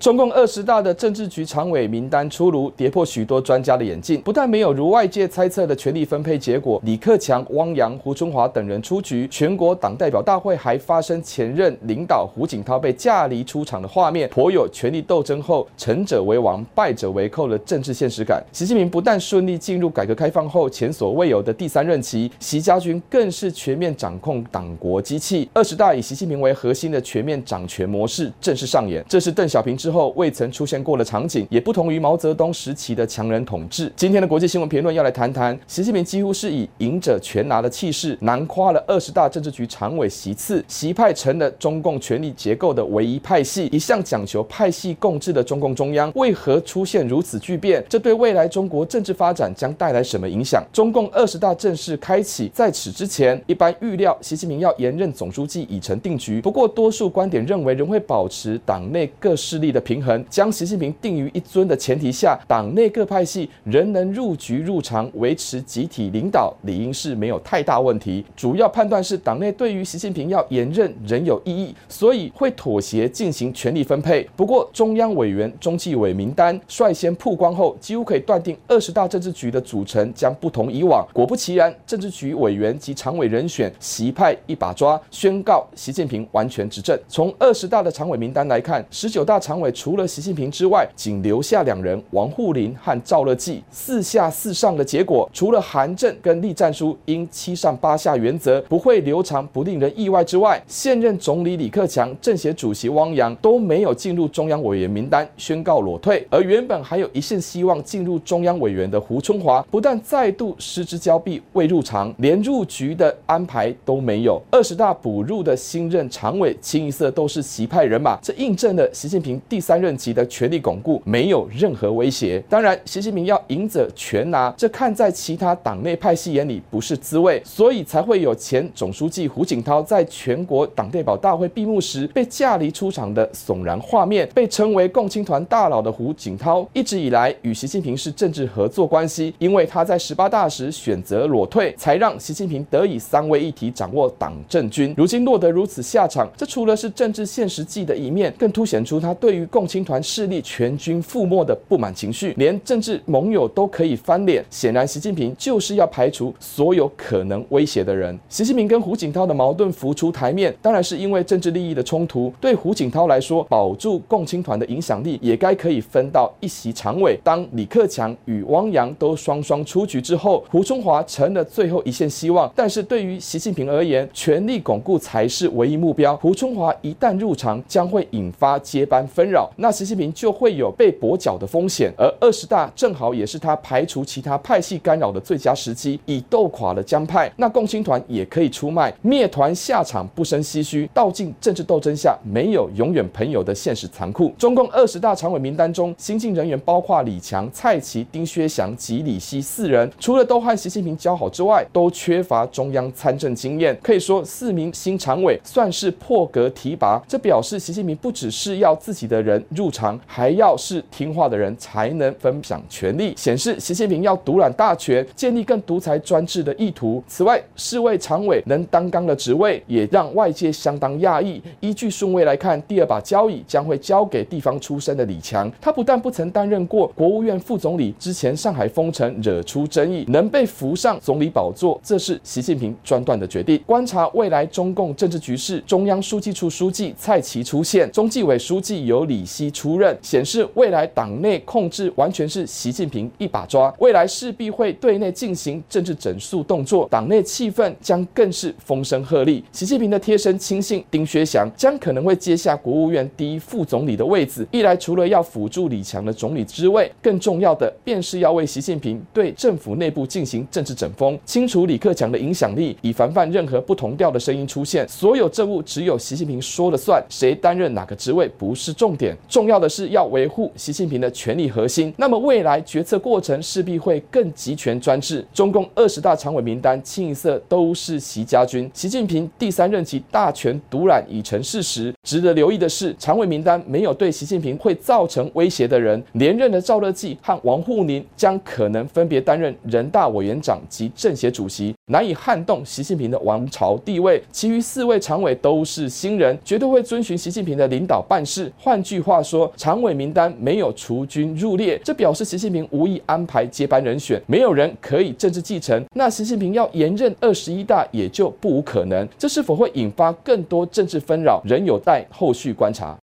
中共二十大的政治局常委名单出炉，跌破许多专家的眼镜。不但没有如外界猜测的权力分配结果，李克强、汪洋、胡春华等人出局，全国党代表大会还发生前任领导胡锦涛被架离出场的画面，颇有权力斗争后成者为王、败者为寇的政治现实感。习近平不但顺利进入改革开放后前所未有的第三任期，习家军更是全面掌控党国机器。二十大以习近平为核心的全面掌权模式正式上演，这是邓小平之后未曾出现过的场景，也不同于毛泽东时期的强人统治。今天的国际新闻评论要来谈谈，习近平几乎是以赢者全拿的气势，囊括了二十大政治局常委席次，习派成了中共权力结构的唯一派系。一向讲求派系共治的中共中央，为何出现如此巨变？这对未来中国政治发展将带来什么影响？中共二十大正式开启，在此之前，一般预料习近平要连任总书记已成定局。不过，多数观点认为，仍会保持党内各势力的平衡。将习近平定于一尊的前提下，党内各派系仍能入局入常，维持集体领导，理应是没有太大问题。主要判断是党内对于习近平要延任仍有异议，所以会妥协进行权力分配。不过，中央委员、中纪委名单率先曝光后，几乎可以断定二十大政治局的组成将不同以往。果不其然，政治局委员及常委人选，习派一把抓，宣告习近平完全执政。从二十大的常委名单来看，十九大常委除了习近平之外，仅留下两人：王沪宁和赵乐际。四下四上的结果，除了韩正跟栗战书因七上八下原则不会留长不令人意外之外，现任总理李克强、政协主席汪洋都没有进入中央委员名单，宣告裸退。而原本还有一线希望进入中央委员的胡春华，不但再度失之交臂，未入常，连入局的安排都没有。二十大补入的新任常委，清一色都是习派人马，这印证了习近平第三任。级的权力巩固没有任何威胁。当然，习近平要赢者全拿，这看在其他党内派系眼里不是滋味，所以才会有前总书记胡锦涛在全国党代表大会闭幕时被架离出场的悚然画面。被称为共青团大佬的胡锦涛，一直以来与习近平是政治合作关系，因为他在十八大时选择裸退，才让习近平得以三位一体掌握党政军。如今落得如此下场，这除了是政治现实际的一面，更凸显出他对于共青团。势力全军覆没的不满情绪，连政治盟友都可以翻脸。显然，习近平就是要排除所有可能威胁的人。习近平跟胡锦涛的矛盾浮出台面，当然是因为政治利益的冲突。对胡锦涛来说，保住共青团的影响力，也该可以分到一席常委。当李克强与汪洋都双双出局之后，胡春华成了最后一线希望。但是对于习近平而言，权力巩固才是唯一目标。胡春华一旦入常，将会引发接班纷扰。那。习近平就会有被跛脚的风险，而二十大正好也是他排除其他派系干扰的最佳时机。已斗垮了江派，那共青团也可以出卖，灭团下场不生唏嘘。道尽政治斗争下没有永远朋友的现实残酷。中共二十大常委名单中，新进人员包括李强、蔡奇、丁薛祥及李希四人，除了都和习近平交好之外，都缺乏中央参政经验。可以说，四名新常委算是破格提拔。这表示习近平不只是要自己的人入。场还要是听话的人才能分享权力，显示习近平要独揽大权，建立更独裁专制的意图。此外，四位常委能担纲的职位也让外界相当讶异。依据顺位来看，第二把交椅将会交给地方出身的李强。他不但不曾担任过国务院副总理，之前上海封城惹出争议，能被扶上总理宝座，这是习近平专断的决定。观察未来中共政治局势，中央书记处书记蔡奇出现，中纪委书记由李希。出任显示，未来党内控制完全是习近平一把抓，未来势必会对内进行政治整肃动作，党内气氛将更是风声鹤唳。习近平的贴身亲信丁薛祥将可能会接下国务院第一副总理的位子，一来除了要辅助李强的总理之位，更重要的便是要为习近平对政府内部进行政治整风，清除李克强的影响力，以防范任何不同调的声音出现。所有政务只有习近平说了算，谁担任哪个职位不是重点，重。要的是要维护习近平的权力核心，那么未来决策过程势必会更集权专制。中共二十大常委名单清一色都是习家军，习近平第三任期大权独揽已成事实。值得留意的是，常委名单没有对习近平会造成威胁的人，连任的赵乐际和王沪宁将可能分别担任人大委员长及政协主席。难以撼动习近平的王朝地位。其余四位常委都是新人，绝对会遵循习近平的领导办事。换句话说，常委名单没有除军入列，这表示习近平无意安排接班人选，没有人可以政治继承。那习近平要延任二十一大也就不无可能。这是否会引发更多政治纷扰，仍有待后续观察。